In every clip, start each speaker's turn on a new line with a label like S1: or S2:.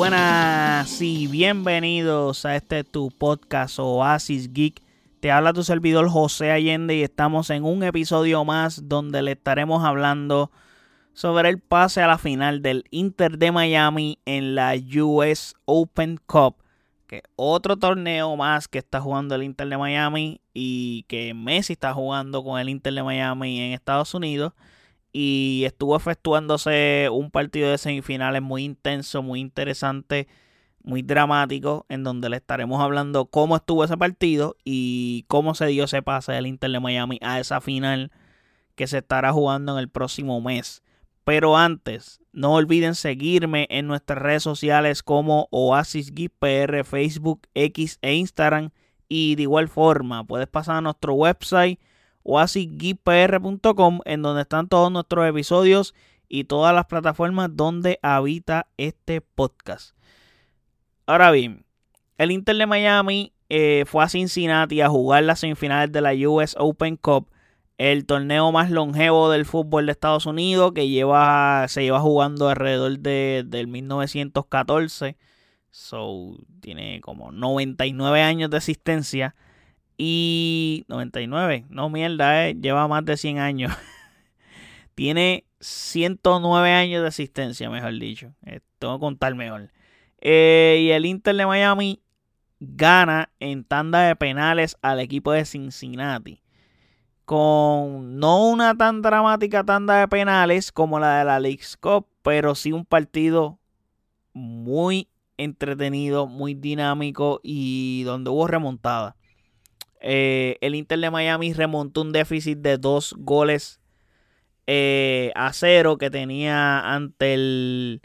S1: Buenas y bienvenidos a este tu podcast Oasis Geek. Te habla tu servidor José Allende y estamos en un episodio más donde le estaremos hablando sobre el pase a la final del Inter de Miami en la US Open Cup, que otro torneo más que está jugando el Inter de Miami y que Messi está jugando con el Inter de Miami en Estados Unidos y estuvo efectuándose un partido de semifinales muy intenso, muy interesante, muy dramático, en donde le estaremos hablando cómo estuvo ese partido y cómo se dio ese pase del Inter de Miami a esa final que se estará jugando en el próximo mes. Pero antes, no olviden seguirme en nuestras redes sociales como Oasis PR, Facebook, X e Instagram. Y de igual forma, puedes pasar a nuestro website oasisgpr.com en donde están todos nuestros episodios y todas las plataformas donde habita este podcast. Ahora bien, el Inter de Miami eh, fue a Cincinnati a jugar las semifinales de la US Open Cup, el torneo más longevo del fútbol de Estados Unidos que lleva, se lleva jugando alrededor de, del 1914. So, tiene como 99 años de existencia. Y 99, no mierda, eh, lleva más de 100 años. Tiene 109 años de existencia, mejor dicho. Eh, tengo que contar mejor. Eh, y el Inter de Miami gana en tanda de penales al equipo de Cincinnati. Con no una tan dramática tanda de penales como la de la League Cup, pero sí un partido muy entretenido, muy dinámico y donde hubo remontada. Eh, el Inter de Miami remontó un déficit de dos goles eh, a cero que tenía ante el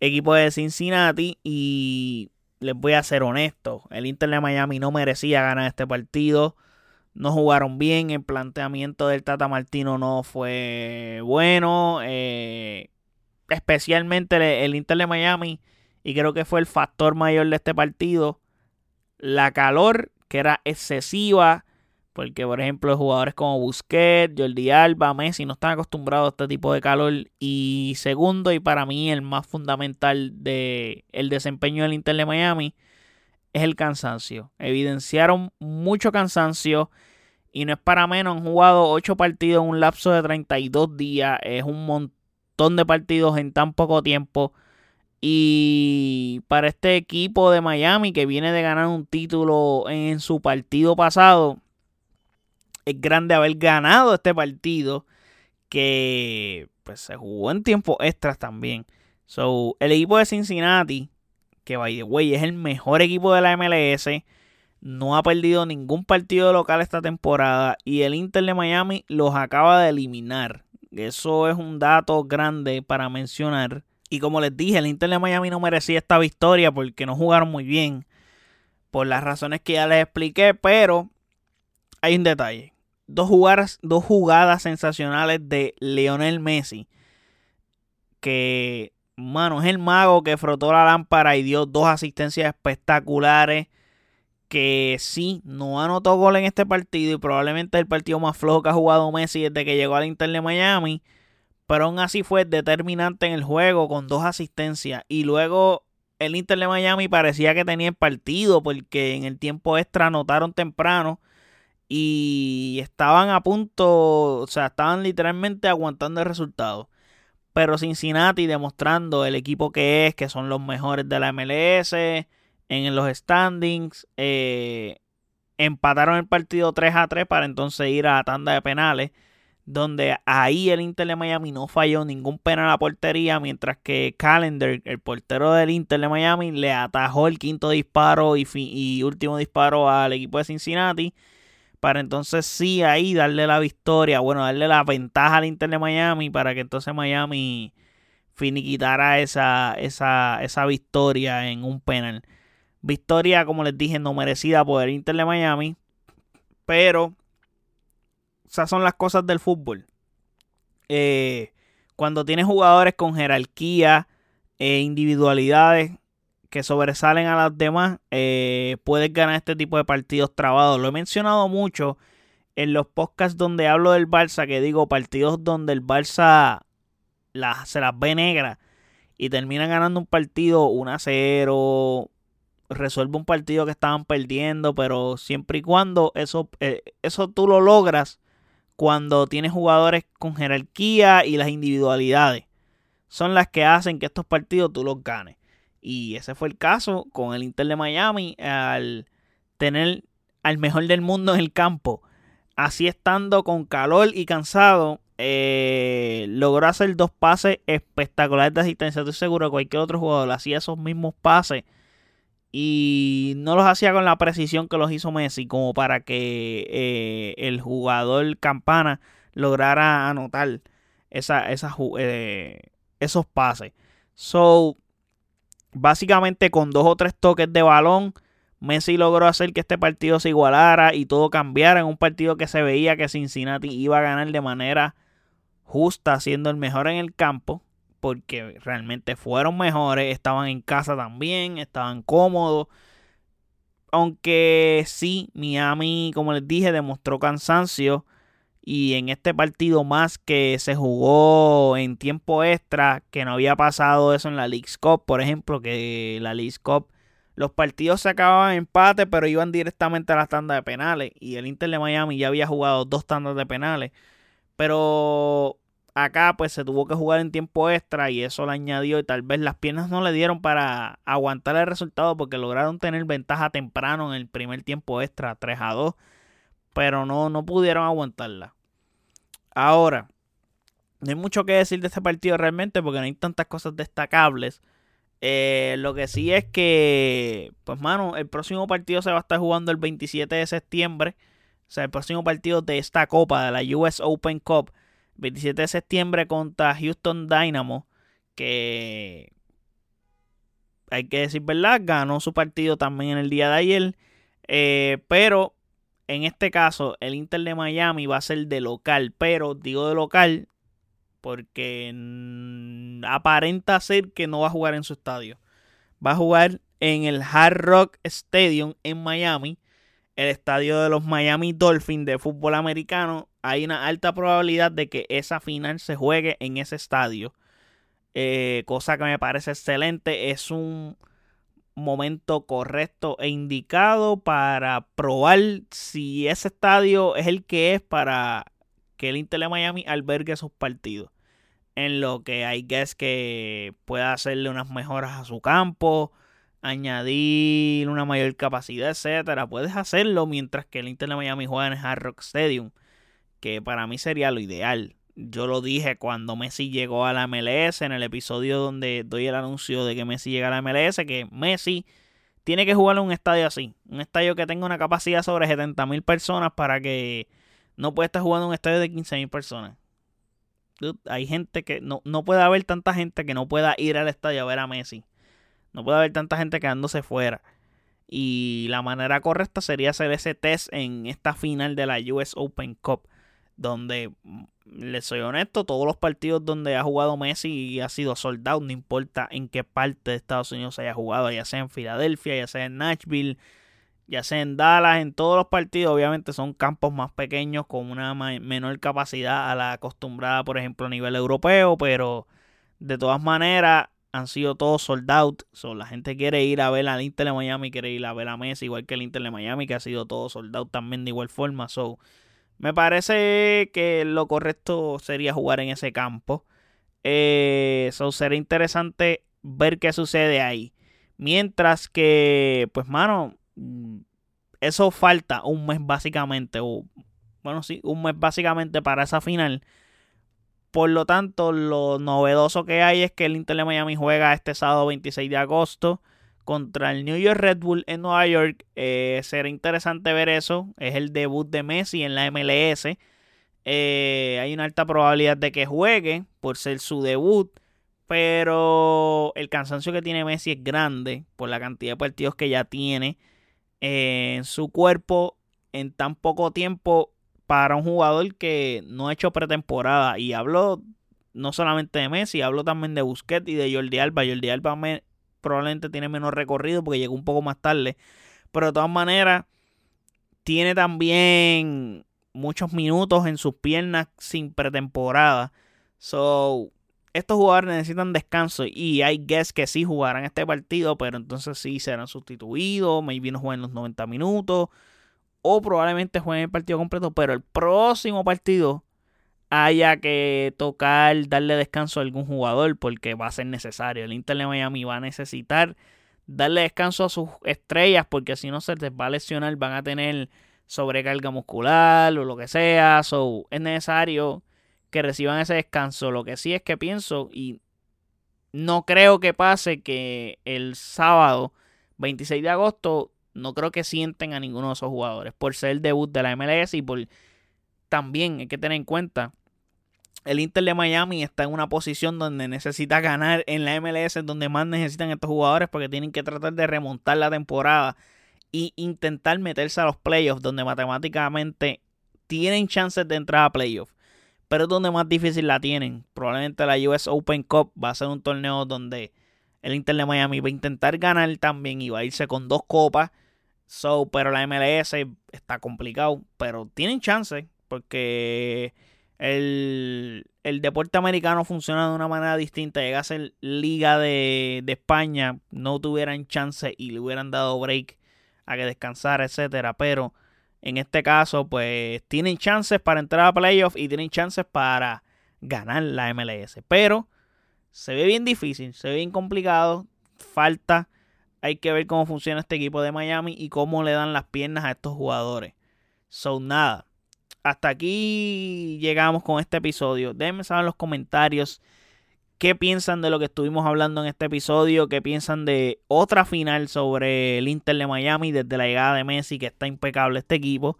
S1: equipo de Cincinnati. Y les voy a ser honesto: el Inter de Miami no merecía ganar este partido. No jugaron bien. El planteamiento del Tata Martino no fue bueno. Eh, especialmente el Inter de Miami. Y creo que fue el factor mayor de este partido. La calor que era excesiva, porque por ejemplo jugadores como Busquets, Jordi Alba, Messi no están acostumbrados a este tipo de calor. Y segundo, y para mí el más fundamental de el desempeño del Inter de Miami, es el cansancio. Evidenciaron mucho cansancio. Y no es para menos, han jugado 8 partidos en un lapso de 32 días. Es un montón de partidos en tan poco tiempo. Y para este equipo de Miami que viene de ganar un título en su partido pasado, es grande haber ganado este partido que pues se jugó en tiempo extras también. So, el equipo de Cincinnati, que by the es el mejor equipo de la MLS, no ha perdido ningún partido local esta temporada y el Inter de Miami los acaba de eliminar. Eso es un dato grande para mencionar y como les dije, el Inter de Miami no merecía esta victoria porque no jugaron muy bien. Por las razones que ya les expliqué. Pero hay un detalle. Dos jugadas, dos jugadas sensacionales de Lionel Messi. Que, mano, es el mago que frotó la lámpara y dio dos asistencias espectaculares. Que sí, no anotó gol en este partido. Y probablemente el partido más flojo que ha jugado Messi desde que llegó al Inter de Miami pero aún así fue determinante en el juego con dos asistencias. Y luego el Inter de Miami parecía que tenía el partido porque en el tiempo extra anotaron temprano y estaban a punto, o sea, estaban literalmente aguantando el resultado. Pero Cincinnati demostrando el equipo que es, que son los mejores de la MLS en los standings. Eh, empataron el partido 3 a 3 para entonces ir a la tanda de penales donde ahí el Inter de Miami no falló ningún penal a la portería, mientras que Calendar, el portero del Inter de Miami, le atajó el quinto disparo y, y último disparo al equipo de Cincinnati, para entonces sí ahí darle la victoria, bueno, darle la ventaja al Inter de Miami, para que entonces Miami finiquitara esa, esa, esa victoria en un penal. Victoria, como les dije, no merecida por el Inter de Miami, pero esas son las cosas del fútbol. Eh, cuando tienes jugadores con jerarquía e individualidades que sobresalen a las demás, eh, puedes ganar este tipo de partidos trabados. Lo he mencionado mucho en los podcasts donde hablo del Barça, que digo partidos donde el Barça se las ve negras. y termina ganando un partido 1 a 0, resuelve un partido que estaban perdiendo, pero siempre y cuando eso, eh, eso tú lo logras cuando tienes jugadores con jerarquía y las individualidades son las que hacen que estos partidos tú los ganes. Y ese fue el caso con el Inter de Miami al tener al mejor del mundo en el campo. Así estando con calor y cansado, eh, logró hacer dos pases espectaculares de asistencia. Estoy seguro que cualquier otro jugador hacía esos mismos pases y no los hacía con la precisión que los hizo Messi, como para que eh, el jugador Campana lograra anotar esa, eh, esos pases. So, básicamente con dos o tres toques de balón, Messi logró hacer que este partido se igualara y todo cambiara en un partido que se veía que Cincinnati iba a ganar de manera justa, siendo el mejor en el campo, porque realmente fueron mejores, estaban en casa también, estaban cómodos. Aunque sí, Miami, como les dije, demostró cansancio. Y en este partido más que se jugó en tiempo extra, que no había pasado eso en la League's Cup, por ejemplo, que la League's Cup los partidos se acababan en empate, pero iban directamente a las tandas de penales. Y el Inter de Miami ya había jugado dos tandas de penales. Pero acá pues se tuvo que jugar en tiempo extra y eso le añadió y tal vez las piernas no le dieron para aguantar el resultado porque lograron tener ventaja temprano en el primer tiempo extra 3 a 2 pero no, no pudieron aguantarla. Ahora, no hay mucho que decir de este partido realmente porque no hay tantas cosas destacables. Eh, lo que sí es que, pues mano, el próximo partido se va a estar jugando el 27 de septiembre. O sea, el próximo partido de esta copa, de la US Open Cup, 27 de septiembre contra Houston Dynamo, que hay que decir verdad, ganó su partido también en el día de ayer. Eh, pero en este caso, el Inter de Miami va a ser de local, pero digo de local porque aparenta ser que no va a jugar en su estadio. Va a jugar en el Hard Rock Stadium en Miami, el estadio de los Miami Dolphins de fútbol americano. Hay una alta probabilidad de que esa final se juegue en ese estadio. Eh, cosa que me parece excelente. Es un momento correcto e indicado para probar si ese estadio es el que es para que el Inter de Miami albergue sus partidos. En lo que hay que es que pueda hacerle unas mejoras a su campo, añadir una mayor capacidad, etcétera. Puedes hacerlo mientras que el Inter de Miami juega en el Hard Rock Stadium, que para mí sería lo ideal. Yo lo dije cuando Messi llegó a la MLS en el episodio donde doy el anuncio de que Messi llega a la MLS, que Messi tiene que jugar en un estadio así, un estadio que tenga una capacidad sobre 70 mil personas para que no pueda estar jugando en un estadio de 15 mil personas. hay gente que no, no puede haber tanta gente que no pueda ir al estadio a ver a Messi. No puede haber tanta gente quedándose fuera. Y la manera correcta sería hacer ese test en esta final de la US Open Cup donde mm, les soy honesto, todos los partidos donde ha jugado Messi ha sido soldado, no importa en qué parte de Estados Unidos haya jugado, ya sea en Filadelfia, ya sea en Nashville, ya sea en Dallas, en todos los partidos, obviamente son campos más pequeños con una menor capacidad a la acostumbrada, por ejemplo, a nivel europeo, pero de todas maneras han sido todos sold out. la gente quiere ir a ver al Inter de Miami, quiere ir a ver a Messi, igual que el Inter de Miami, que ha sido todo sold out también de igual forma. So, me parece que lo correcto sería jugar en ese campo. Eh, eso será interesante ver qué sucede ahí. Mientras que, pues, mano, eso falta un mes básicamente. O, bueno, sí, un mes básicamente para esa final. Por lo tanto, lo novedoso que hay es que el Inter de Miami juega este sábado 26 de agosto contra el New York Red Bull en Nueva York. Eh, será interesante ver eso. Es el debut de Messi en la MLS. Eh, hay una alta probabilidad de que juegue por ser su debut. Pero el cansancio que tiene Messi es grande por la cantidad de partidos que ya tiene en su cuerpo en tan poco tiempo para un jugador que no ha hecho pretemporada. Y hablo no solamente de Messi, hablo también de Busquets y de Jordi Alba. Jordi Alba me, probablemente tiene menos recorrido porque llegó un poco más tarde. Pero de todas maneras, tiene también muchos minutos en sus piernas sin pretemporada. So, estos jugadores necesitan descanso y hay guess que sí jugarán este partido, pero entonces sí serán sustituidos, maybe no jueguen los 90 minutos o probablemente jueguen el partido completo, pero el próximo partido haya que tocar, darle descanso a algún jugador porque va a ser necesario. El Inter de Miami va a necesitar darle descanso a sus estrellas porque si no se les va a lesionar, van a tener sobrecarga muscular o lo que sea. So, es necesario que reciban ese descanso. Lo que sí es que pienso y no creo que pase que el sábado 26 de agosto no creo que sienten a ninguno de esos jugadores por ser el debut de la MLS y por también hay que tener en cuenta el Inter de Miami está en una posición donde necesita ganar en la MLS, donde más necesitan estos jugadores porque tienen que tratar de remontar la temporada y intentar meterse a los playoffs, donde matemáticamente tienen chances de entrar a playoffs, pero es donde más difícil la tienen. Probablemente la US Open Cup va a ser un torneo donde el Inter de Miami va a intentar ganar también y va a irse con dos copas. So, pero la MLS está complicado, pero tienen chances porque el, deporte americano funciona de una manera distinta. Llega a ser liga de, España, no tuvieran chance y le hubieran dado break a que descansara, etcétera. Pero en este caso, pues tienen chances para entrar a playoffs y tienen chances para ganar la MLS. Pero se ve bien difícil, se ve bien complicado. Falta, hay que ver cómo funciona este equipo de Miami y cómo le dan las piernas a estos jugadores. Son nada hasta aquí llegamos con este episodio. Déjenme saber en los comentarios qué piensan de lo que estuvimos hablando en este episodio, qué piensan de otra final sobre el Inter de Miami desde la llegada de Messi, que está impecable este equipo.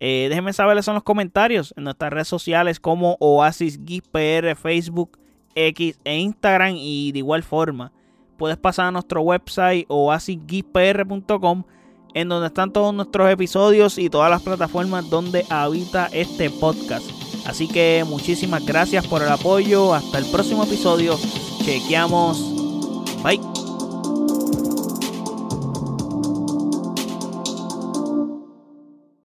S1: Eh, déjenme saber en los comentarios en nuestras redes sociales como Oasis PR, Facebook, X e Instagram y de igual forma puedes pasar a nuestro website oasisguipr.com en donde están todos nuestros episodios y todas las plataformas donde habita este podcast. Así que muchísimas gracias por el apoyo. Hasta el próximo episodio. Chequeamos. Bye.